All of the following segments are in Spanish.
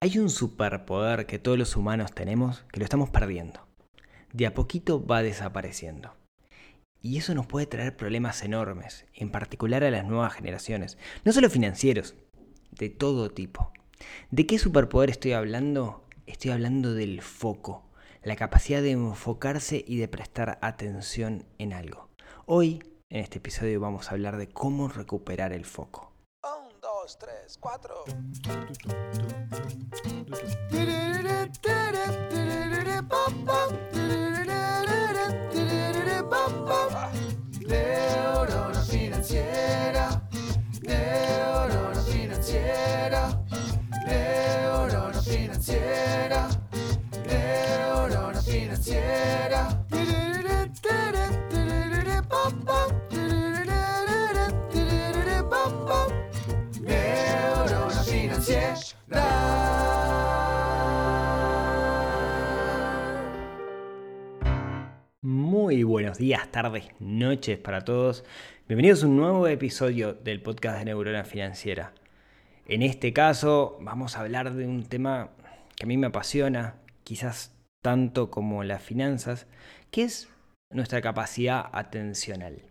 Hay un superpoder que todos los humanos tenemos que lo estamos perdiendo. De a poquito va desapareciendo. Y eso nos puede traer problemas enormes, en particular a las nuevas generaciones, no solo financieros, de todo tipo. ¿De qué superpoder estoy hablando? Estoy hablando del foco, la capacidad de enfocarse y de prestar atención en algo. Hoy, en este episodio, vamos a hablar de cómo recuperar el foco. Dos, tres, cuatro. Días, tardes, noches para todos. Bienvenidos a un nuevo episodio del podcast de Neurona Financiera. En este caso vamos a hablar de un tema que a mí me apasiona, quizás tanto como las finanzas, que es nuestra capacidad atencional.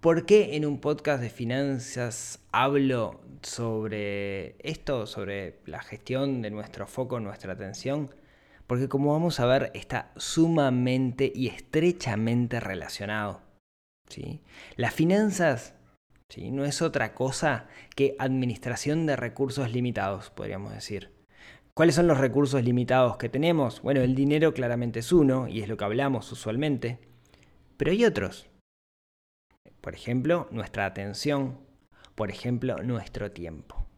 ¿Por qué en un podcast de finanzas hablo sobre esto, sobre la gestión de nuestro foco, nuestra atención? Porque como vamos a ver, está sumamente y estrechamente relacionado. ¿sí? Las finanzas ¿sí? no es otra cosa que administración de recursos limitados, podríamos decir. ¿Cuáles son los recursos limitados que tenemos? Bueno, el dinero claramente es uno, y es lo que hablamos usualmente, pero hay otros. Por ejemplo, nuestra atención, por ejemplo, nuestro tiempo.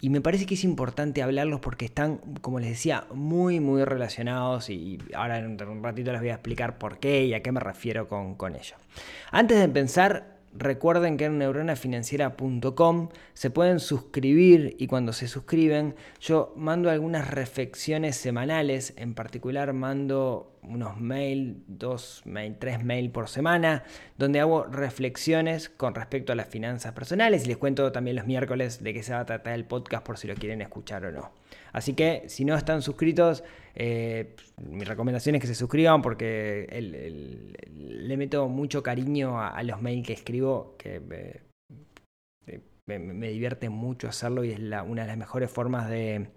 Y me parece que es importante hablarlos porque están, como les decía, muy, muy relacionados y ahora en un ratito les voy a explicar por qué y a qué me refiero con, con ello. Antes de empezar, Recuerden que en neuronafinanciera.com se pueden suscribir y cuando se suscriben yo mando algunas reflexiones semanales, en particular mando unos mail, dos mail, tres mail por semana, donde hago reflexiones con respecto a las finanzas personales y les cuento también los miércoles de qué se va a tratar el podcast por si lo quieren escuchar o no. Así que si no están suscritos, eh, mi recomendación es que se suscriban porque le meto mucho cariño a, los mails que escribo, que me, divierte mucho hacerlo y es una de las mejores formas de,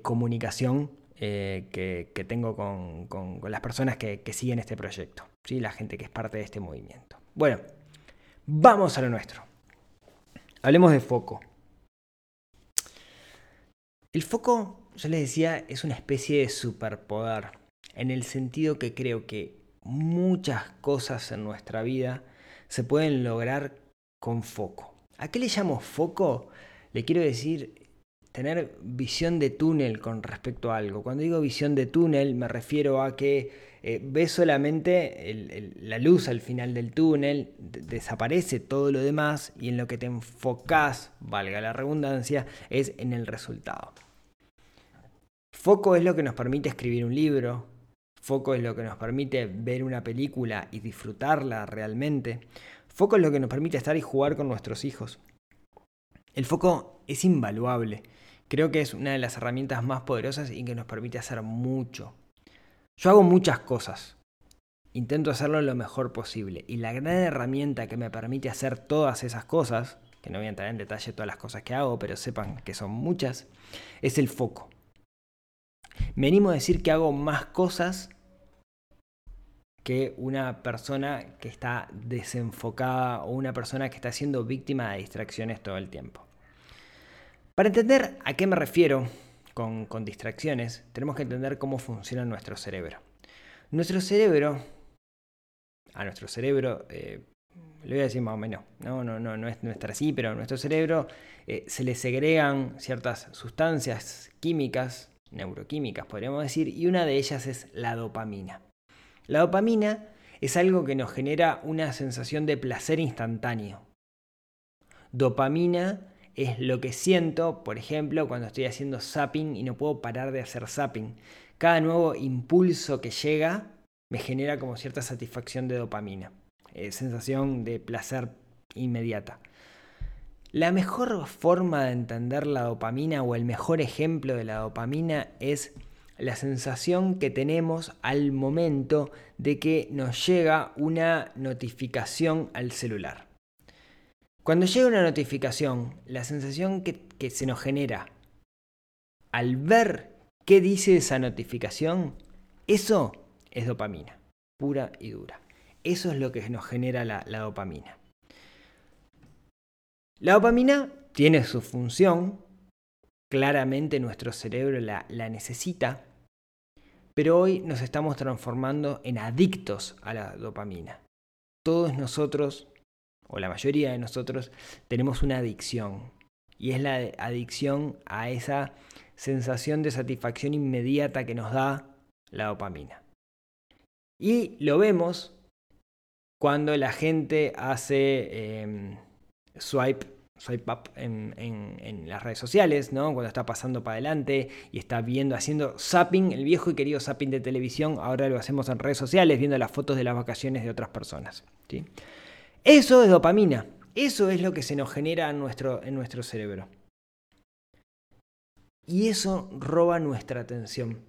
comunicación eh, que, tengo con las personas que, que, siguen este proyecto, ¿sí? la gente que es parte de este movimiento. Bueno, vamos a lo nuestro. Hablemos de foco. El foco, yo les decía, es una especie de superpoder, en el sentido que creo que muchas cosas en nuestra vida se pueden lograr con foco. ¿A qué le llamo foco? Le quiero decir tener visión de túnel con respecto a algo. Cuando digo visión de túnel me refiero a que eh, ves solamente la luz al final del túnel, desaparece todo lo demás y en lo que te enfocas, valga la redundancia, es en el resultado. Foco es lo que nos permite escribir un libro, foco es lo que nos permite ver una película y disfrutarla realmente, foco es lo que nos permite estar y jugar con nuestros hijos. El foco es invaluable, creo que es una de las herramientas más poderosas y que nos permite hacer mucho. Yo hago muchas cosas, intento hacerlo lo mejor posible y la gran herramienta que me permite hacer todas esas cosas, que no voy a entrar en detalle todas las cosas que hago, pero sepan que son muchas, es el foco. Me animo a decir que hago más cosas que una persona que está desenfocada o una persona que está siendo víctima de distracciones todo el tiempo. Para entender a qué me refiero con, distracciones, tenemos que entender cómo funciona nuestro cerebro. Nuestro cerebro, a nuestro cerebro, eh, le voy a decir más o menos, no, no, no, no es, no es así, pero a nuestro cerebro eh, se le segregan ciertas sustancias químicas neuroquímicas, podríamos decir, y una de ellas es la dopamina. La dopamina es algo que nos genera una sensación de placer instantáneo. Dopamina es lo que siento, por ejemplo, cuando estoy haciendo zapping y no puedo parar de hacer zapping. Cada nuevo impulso que llega me genera como cierta satisfacción de dopamina, eh, sensación de placer inmediata. La mejor forma de entender la dopamina o el mejor ejemplo de la dopamina es la sensación que tenemos al momento de que nos llega una notificación al celular. Cuando llega una notificación, la sensación que, se nos genera al ver qué dice esa notificación, eso es dopamina, pura y dura. Eso es lo que nos genera la, dopamina. La dopamina tiene su función, claramente nuestro cerebro la, la necesita, pero hoy nos estamos transformando en adictos a la dopamina. Todos nosotros, o la mayoría de nosotros, tenemos una adicción. Y es la adicción a esa sensación de satisfacción inmediata que nos da la dopamina. Y lo vemos cuando la gente hace em, swipe swipe up en, las redes sociales, ¿no? Cuando está pasando para adelante y está viendo, haciendo zapping, el viejo y querido zapping de televisión, ahora lo hacemos en redes sociales, viendo las fotos de las vacaciones de otras personas. ¿sí? Eso es dopamina. Eso es lo que se nos genera en nuestro, en nuestro cerebro. Y eso roba nuestra atención.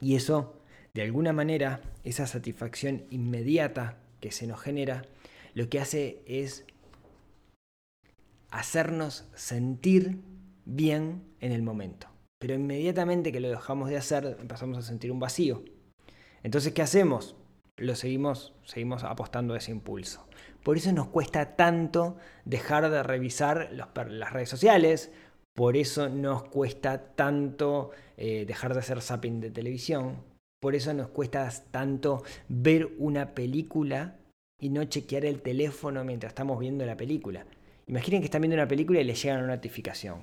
Y eso, de alguna manera, esa satisfacción inmediata que se nos genera, lo que hace es hacernos sentir bien en el momento. Pero inmediatamente que lo dejamos de hacer, empezamos a sentir un vacío. Entonces, ¿qué hacemos? Lo seguimos, seguimos apostando a ese impulso. Por eso nos cuesta tanto dejar de revisar las redes sociales, por eso nos cuesta tanto eh, dejar de hacer zapping de televisión, por eso nos cuesta tanto ver una película y no chequear el teléfono mientras estamos viendo la película. Imaginen que están viendo una película y les llega una notificación.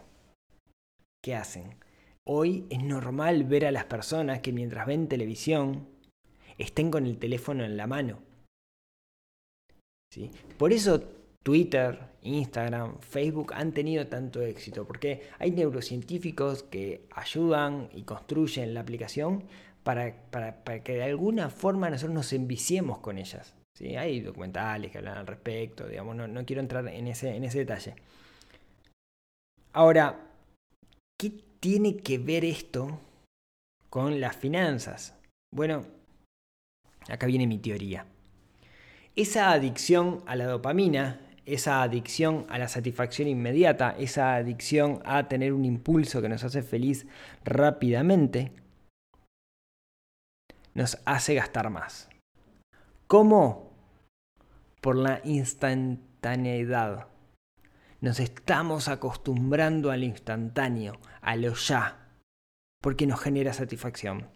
¿Qué hacen? Hoy es normal ver a las personas que mientras ven televisión estén con el teléfono en la mano. Por eso Twitter, Instagram, Facebook han tenido tanto éxito, porque hay neurocientíficos que ayudan y construyen la aplicación para, para que de alguna forma nosotros nos enviciemos con ellas. Hay documentales que hablan al respecto, digamos, no, quiero entrar en ese, en ese detalle. Ahora, ¿qué tiene que ver esto con las finanzas? Bueno, acá viene mi teoría. Esa adicción a la dopamina, esa adicción a la satisfacción inmediata, esa adicción a tener un impulso que nos hace feliz rápidamente, nos hace gastar más. ¿Cómo? por la instantaneidad. Nos estamos acostumbrando al instantáneo, a lo ya, porque nos genera satisfacción.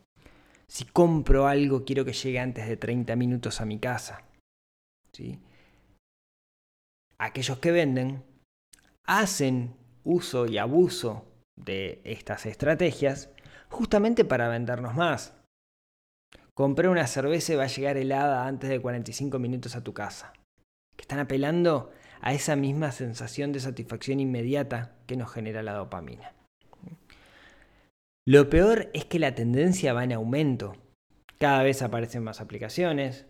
Si compro algo, quiero que llegue antes de 30 minutos a mi casa. Aquellos que venden hacen uso y abuso de estas estrategias justamente para vendernos más. Compré una cerveza y va a llegar helada antes de 45 minutos a tu casa. Que están apelando a esa misma sensación de satisfacción inmediata que nos genera la dopamina. Lo peor es que la tendencia va en aumento. Cada vez aparecen más aplicaciones,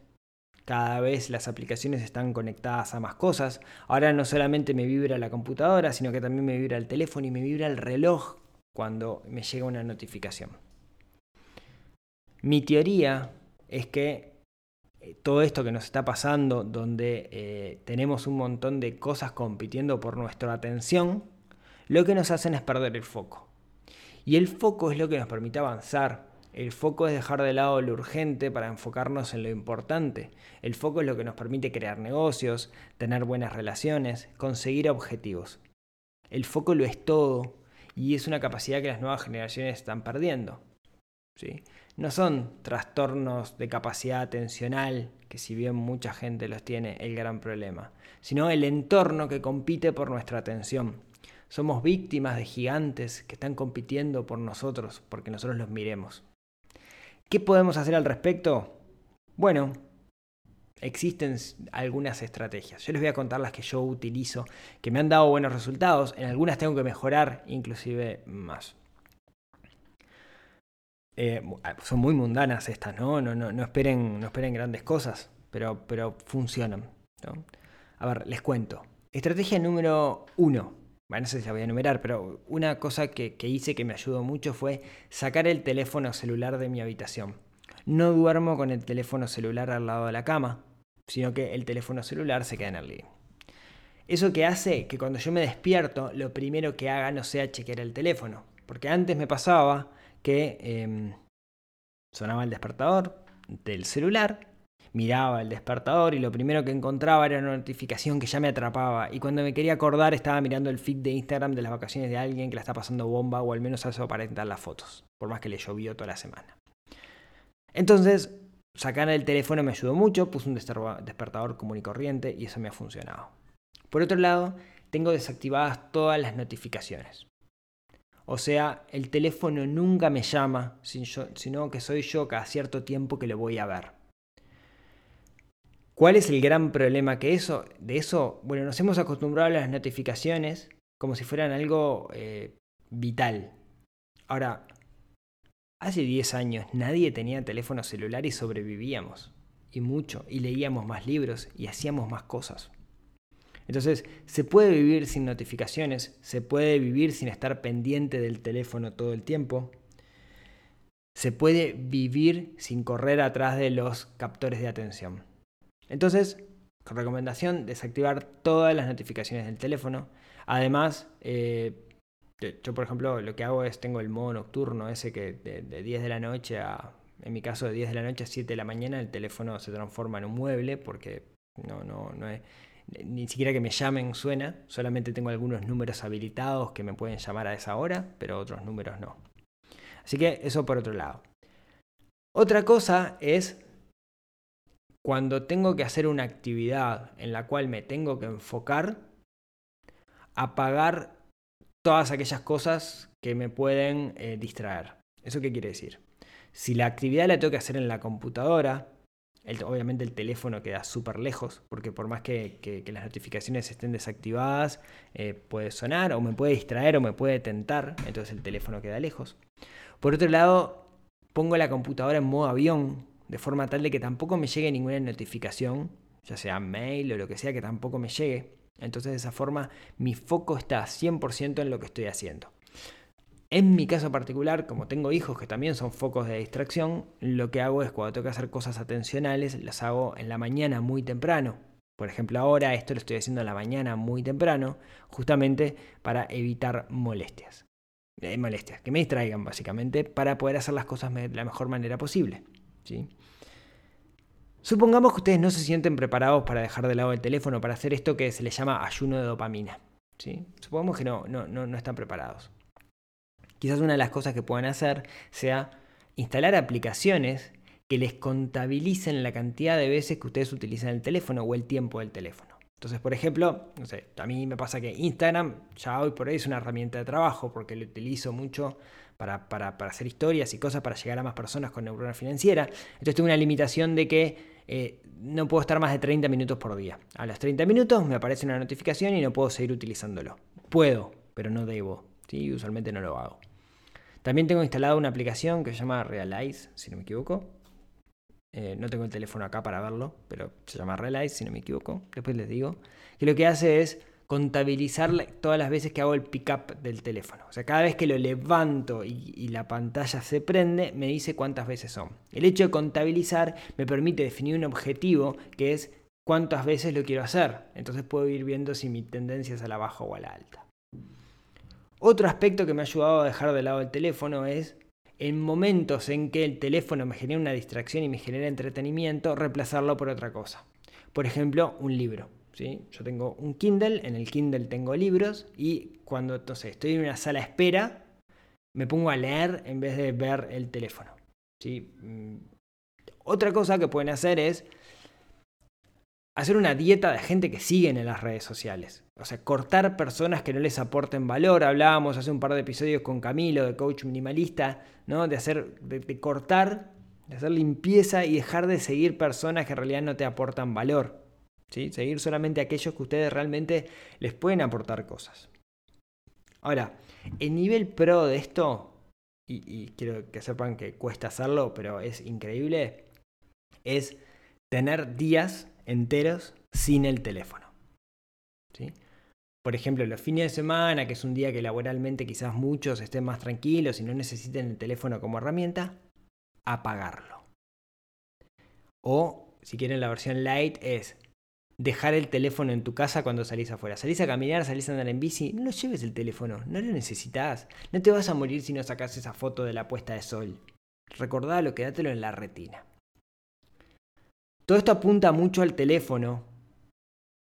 cada vez las aplicaciones están conectadas a más cosas. Ahora no solamente me vibra la computadora, sino que también me vibra el teléfono y me vibra el reloj cuando me llega una notificación. Mi teoría es que eh, todo esto que nos está pasando, donde eh, tenemos un montón de cosas compitiendo por nuestra atención, lo que nos hacen es perder el foco. Y el foco es lo que nos permite avanzar. El foco es dejar de lado lo urgente para enfocarnos en lo importante. El foco es lo que nos permite crear negocios, tener buenas relaciones, conseguir objetivos. El foco lo es todo y es una capacidad que las nuevas generaciones están perdiendo. ¿sí? no son trastornos de capacidad atencional, que si bien mucha gente los tiene, el gran problema, sino el entorno que compite por nuestra atención. Somos víctimas de gigantes que están compitiendo por nosotros porque nosotros los miremos. ¿Qué podemos hacer al respecto? Bueno, existen algunas estrategias. Yo les voy a contar las que yo utilizo, que me han dado buenos resultados. En algunas tengo que mejorar inclusive más. Eh, ah, son muy mundanas estas, ¿no? No, esperen, no esperen grandes cosas, pero, pero funcionan. A ver, les cuento. Estrategia número uno. Bueno, no sé si la voy a enumerar, pero una cosa que, que hice que me ayudó mucho fue sacar el teléfono celular de mi habitación. No duermo con el teléfono celular al lado de la cama, sino que el teléfono celular se queda en el living. Eso que hace que cuando yo me despierto, lo primero que haga no sea chequear el teléfono. Porque antes me pasaba que em, sonaba el despertador del celular, miraba el despertador y lo primero que encontraba era una notificación que ya me atrapaba. Y cuando me quería acordar estaba mirando el feed de Instagram de las vacaciones de alguien que la está pasando bomba o al menos eso para entrar las fotos, por más que le llovió toda la semana. Entonces, sacar el teléfono me ayudó mucho, puse un despertador común y corriente y eso me ha funcionado. Por otro lado, tengo desactivadas todas las notificaciones. O sea, el teléfono nunca me llama, sino que soy yo cada cierto tiempo que lo voy a ver. ¿Cuál es el gran problema que eso, de eso? Bueno, nos hemos acostumbrado a las notificaciones como si fueran algo eh, vital. Ahora, hace 10 años nadie tenía teléfono celular y sobrevivíamos. Y mucho, y leíamos más libros y hacíamos más cosas. Entonces, se puede vivir sin notificaciones, se puede vivir sin estar pendiente del teléfono todo el tiempo, se puede vivir sin correr atrás de los captores de atención. Entonces, con recomendación, desactivar todas las notificaciones del teléfono. Además, eh, yo por ejemplo lo que hago es, tengo el modo nocturno, ese que de, de 10 de la noche a, en mi caso de 10 de la noche a 7 de la mañana, el teléfono se transforma en un mueble porque no, no, no es ni siquiera que me llamen suena, solamente tengo algunos números habilitados que me pueden llamar a esa hora, pero otros números no. Así que eso por otro lado. Otra cosa es cuando tengo que hacer una actividad en la cual me tengo que enfocar, apagar todas aquellas cosas que me pueden eh, distraer. ¿Eso qué quiere decir? Si la actividad la tengo que hacer en la computadora, obviamente el teléfono queda súper lejos, porque por más que, las notificaciones estén desactivadas, eh, puede sonar o me puede distraer o me puede tentar, entonces el teléfono queda lejos. Por otro lado, pongo la computadora en modo avión, de forma tal de que tampoco me llegue ninguna notificación, ya sea mail o lo que sea, que tampoco me llegue. Entonces de esa forma mi foco está 100% en lo que estoy haciendo. En mi caso particular, como tengo hijos que también son focos de distracción, lo que hago es cuando tengo que hacer cosas atencionales, las hago en la mañana muy temprano. Por ejemplo, ahora esto lo estoy haciendo en la mañana muy temprano, justamente para evitar molestias. Eh, molestias, que me distraigan básicamente, para poder hacer las cosas de la mejor manera posible. Supongamos que ustedes no se sienten preparados para dejar de lado el teléfono, para hacer esto que se le llama ayuno de dopamina. Supongamos que no, no, no están preparados. Quizás una de las cosas que puedan hacer sea instalar aplicaciones que les contabilicen la cantidad de veces que ustedes utilizan el teléfono o el tiempo del teléfono. Entonces, por ejemplo, no sé, a mí me pasa que Instagram ya hoy por hoy es una herramienta de trabajo porque lo utilizo mucho para, hacer historias y cosas para llegar a más personas con neurona financiera. Entonces tengo una limitación de que eh, no puedo estar más de 30 minutos por día. A los 30 minutos me aparece una notificación y no puedo seguir utilizándolo. Puedo, pero no debo. ¿sí? Usualmente no lo hago. También tengo instalada una aplicación que se llama Realize, si no me equivoco. Eh, no tengo el teléfono acá para verlo, pero se llama Realize, si no me equivoco. Después les digo. Que lo que hace es contabilizar todas las veces que hago el pickup del teléfono. O sea, cada vez que lo levanto y, y, la pantalla se prende, me dice cuántas veces son. El hecho de contabilizar me permite definir un objetivo que es cuántas veces lo quiero hacer. Entonces puedo ir viendo si mi tendencia es a la baja o a la alta. Otro aspecto que me ha ayudado a dejar de lado el teléfono es en momentos en que el teléfono me genera una distracción y me genera entretenimiento, reemplazarlo por otra cosa. Por ejemplo, un libro. ¿Sí? Yo tengo un Kindle, en el Kindle tengo libros y cuando entonces, estoy en una sala de espera, me pongo a leer en vez de ver el teléfono. ¿sí? Mm, otra cosa que pueden hacer es hacer una dieta de gente que siguen en las redes sociales. O sea, cortar personas que no les aporten valor. Hablábamos hace un par de episodios con Camilo, de coach minimalista, ¿no? De hacer, de, cortar, de hacer limpieza y dejar de seguir personas que en realidad no te aportan valor. Seguir solamente aquellos que ustedes realmente les pueden aportar cosas. Ahora, el nivel pro de esto, y, y quiero que sepan que cuesta hacerlo, pero es increíble, es tener días enteros sin el teléfono. ¿sí? por ejemplo, los fines de semana, que es un día que laboralmente quizás muchos estén más tranquilos y no necesiten el teléfono como herramienta, apagarlo. O, si quieren la versión light, es dejar el teléfono en tu casa cuando salís afuera. Salís a caminar, salís a andar en bici, no lleves el teléfono, no lo necesitas. No te vas a morir si no sacas esa foto de la puesta de sol. Recordalo, quédatelo en la retina. Todo esto apunta mucho al teléfono,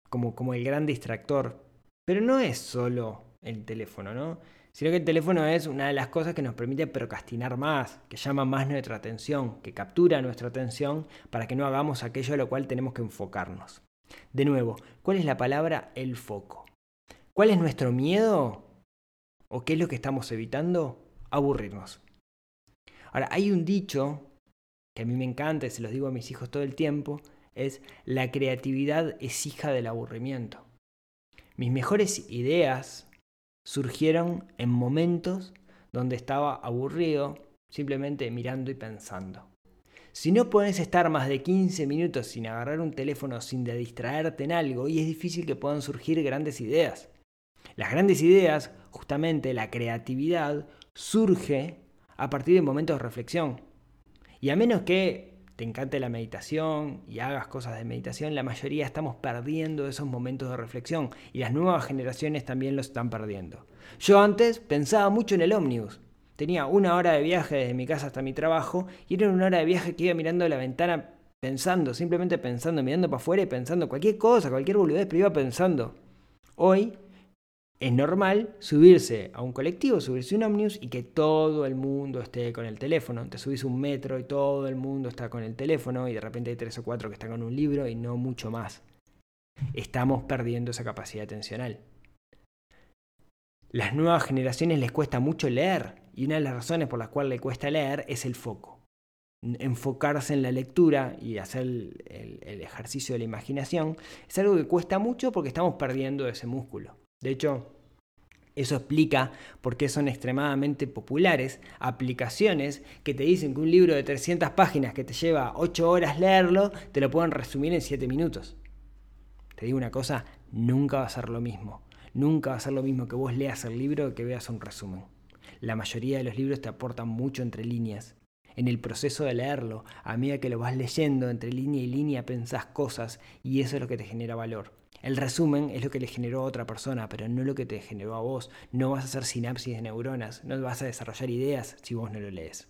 como, como el gran distractor, pero no es solo el teléfono, ¿no? Sino que el teléfono es una de las cosas que nos permite procrastinar más, que llama más nuestra atención, que captura nuestra atención para que no hagamos aquello a lo cual tenemos que enfocarnos. De nuevo, ¿cuál es la palabra el foco? ¿Cuál es nuestro miedo? ¿O qué es lo que estamos evitando? Aburrirnos. Ahora, hay un dicho que a mí me encanta y se los digo a mis hijos todo el tiempo, es la creatividad es hija del aburrimiento. Mis mejores ideas surgieron en momentos donde estaba aburrido, simplemente mirando y pensando. Si no puedes estar más de 15 minutos sin agarrar un teléfono, sin distraerte en algo, y es difícil que puedan surgir grandes ideas. Las grandes ideas, justamente la creatividad, surge a partir de momentos de reflexión. Y a menos que te encante la meditación y hagas cosas de meditación, la mayoría estamos perdiendo esos momentos de reflexión y las nuevas generaciones también los están perdiendo. Yo antes pensaba mucho en el ómnibus. Tenía una hora de viaje desde mi casa hasta mi trabajo y era una hora de viaje que iba mirando la ventana pensando, simplemente pensando, mirando para afuera y pensando cualquier cosa, cualquier boludez, pero iba pensando. Hoy es normal subirse a un colectivo, subirse a un ómnibus y que todo el mundo esté con el teléfono. Te subís un metro y todo el mundo está con el teléfono y de repente hay tres o cuatro que están con un libro y no mucho más. Estamos perdiendo esa capacidad atencional. Las nuevas generaciones les cuesta mucho leer y una de las razones por las cuales les cuesta leer es el foco. Enfocarse en la lectura y hacer el, el ejercicio de la imaginación es algo que cuesta mucho porque estamos perdiendo ese músculo. De hecho, eso explica por qué son extremadamente populares aplicaciones que te dicen que un libro de 300 páginas que te lleva 8 horas leerlo, te lo pueden resumir en 7 minutos. Te digo una cosa, nunca va a ser lo mismo. Nunca va a ser lo mismo que vos leas el libro que veas un resumen. La mayoría de los libros te aportan mucho entre líneas. En el proceso de leerlo, a medida que lo vas leyendo entre línea y línea pensás cosas y eso es lo que te genera valor. El resumen es lo que le generó a otra persona, pero no lo que te generó a vos. No vas a hacer sinapsis de neuronas, no vas a desarrollar ideas si vos no lo lees.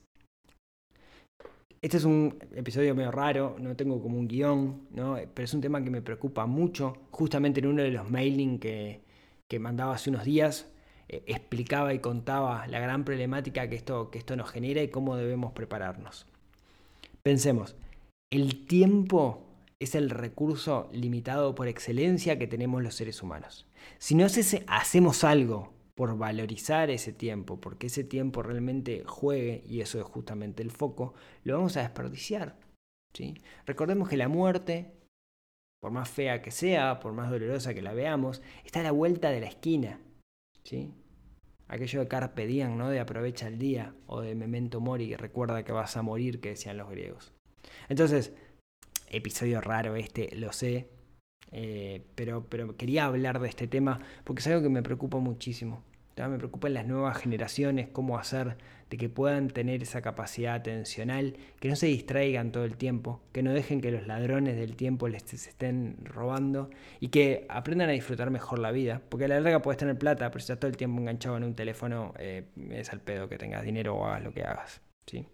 Este es un episodio medio raro, no tengo como un guion, ¿no? pero es un tema que me preocupa mucho. Justamente en uno de los mailing que, que mandaba hace unos días, eh, explicaba y contaba la gran problemática que esto, que esto nos genera y cómo debemos prepararnos. Pensemos, el tiempo es el recurso limitado por excelencia que tenemos los seres humanos. Si no hacemos algo por valorizar ese tiempo, porque ese tiempo realmente juegue, y eso es justamente el foco, lo vamos a desperdiciar. ¿sí? Recordemos que la muerte, por más fea que sea, por más dolorosa que la veamos, está a la vuelta de la esquina. ¿sí? Aquello de carpe diem, ¿no? de aprovecha el día, o de memento mori, recuerda que vas a morir, que decían los griegos. Entonces, episodio raro este, lo sé, eh, pero, pero quería hablar de este tema porque es algo que me preocupa muchísimo. Me preocupan las nuevas generaciones, cómo hacer de que puedan tener esa capacidad atencional, que no se distraigan todo el tiempo, que no dejen que los ladrones del tiempo les estén robando y que aprendan a disfrutar mejor la vida. Porque a la larga puedes tener plata, pero si estás todo el tiempo enganchado en un teléfono, eh, es al pedo que tengas dinero o hagas lo que hagas. ¿sí?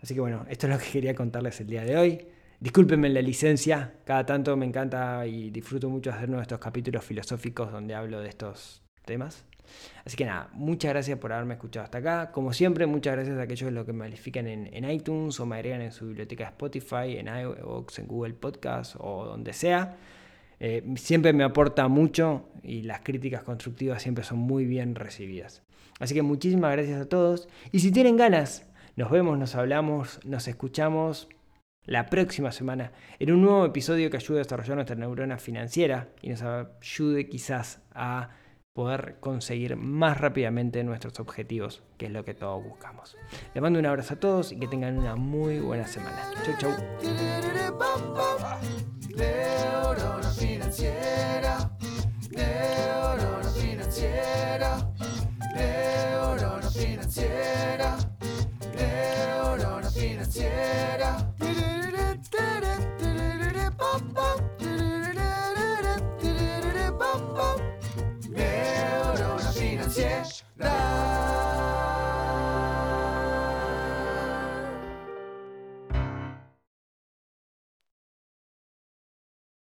Así que bueno, esto es lo que quería contarles el día de hoy. Discúlpenme la licencia, cada tanto me encanta y disfruto mucho hacer estos capítulos filosóficos donde hablo de estos temas. Así que nada, muchas gracias por haberme escuchado hasta acá. Como siempre, muchas gracias a aquellos que me califican en, iTunes o me agregan en su biblioteca Spotify, en iVoox, en Google Podcast o donde sea. Eh, siempre me aporta mucho y las críticas constructivas siempre son muy bien recibidas. Así que muchísimas gracias a todos. Y si tienen ganas, nos vemos, nos hablamos, nos escuchamos la próxima semana en un nuevo episodio que ayude a desarrollar nuestra neurona financiera y nos ayude quizás a poder conseguir más rápidamente nuestros objetivos, que es lo que todos buscamos. Les mando un abrazo a todos y que tengan una muy buena semana. Chau, chau.